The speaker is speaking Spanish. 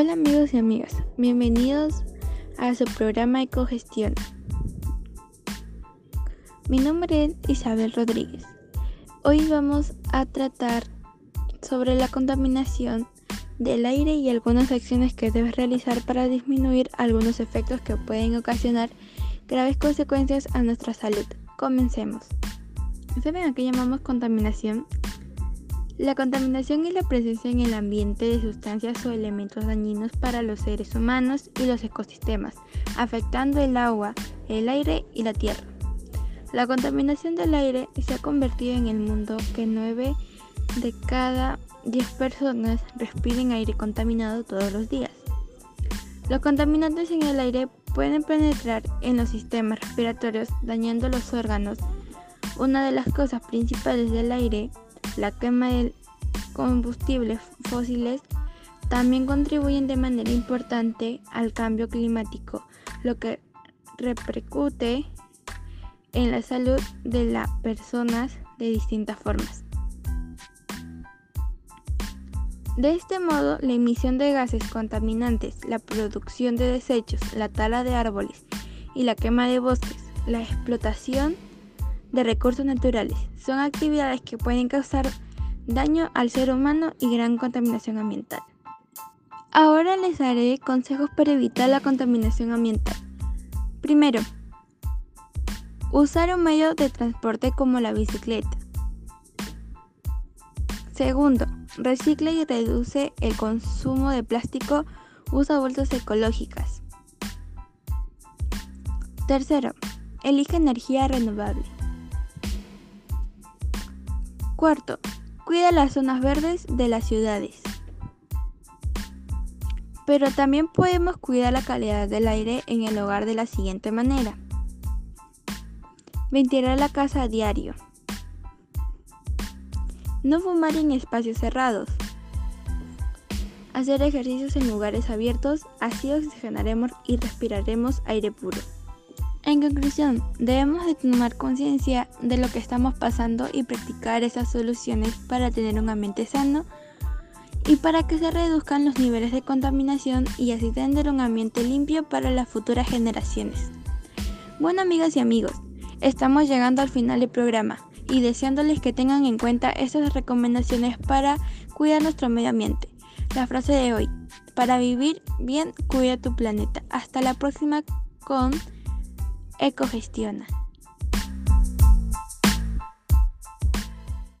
Hola amigos y amigas, bienvenidos a su programa Ecogestión. Mi nombre es Isabel Rodríguez. Hoy vamos a tratar sobre la contaminación del aire y algunas acciones que debes realizar para disminuir algunos efectos que pueden ocasionar graves consecuencias a nuestra salud. Comencemos. ¿Saben a qué llamamos contaminación? La contaminación es la presencia en el ambiente de sustancias o elementos dañinos para los seres humanos y los ecosistemas, afectando el agua, el aire y la tierra. La contaminación del aire se ha convertido en el mundo que 9 de cada 10 personas respiren aire contaminado todos los días. Los contaminantes en el aire pueden penetrar en los sistemas respiratorios dañando los órganos. Una de las cosas principales del aire la quema de combustibles fósiles también contribuyen de manera importante al cambio climático, lo que repercute en la salud de las personas de distintas formas. De este modo, la emisión de gases contaminantes, la producción de desechos, la tala de árboles y la quema de bosques, la explotación de recursos naturales. Son actividades que pueden causar daño al ser humano y gran contaminación ambiental. Ahora les daré consejos para evitar la contaminación ambiental. Primero, usar un medio de transporte como la bicicleta. Segundo, recicla y reduce el consumo de plástico, usa bolsas ecológicas. Tercero, elige energía renovable. Cuarto, cuida las zonas verdes de las ciudades. Pero también podemos cuidar la calidad del aire en el hogar de la siguiente manera. Ventilar la casa a diario. No fumar en espacios cerrados. Hacer ejercicios en lugares abiertos, así oxigenaremos y respiraremos aire puro. En conclusión, debemos de tomar conciencia de lo que estamos pasando y practicar esas soluciones para tener un ambiente sano y para que se reduzcan los niveles de contaminación y así tener un ambiente limpio para las futuras generaciones. Bueno amigas y amigos, estamos llegando al final del programa y deseándoles que tengan en cuenta estas recomendaciones para cuidar nuestro medio ambiente. La frase de hoy, para vivir bien, cuida tu planeta. Hasta la próxima con Ecogestiona.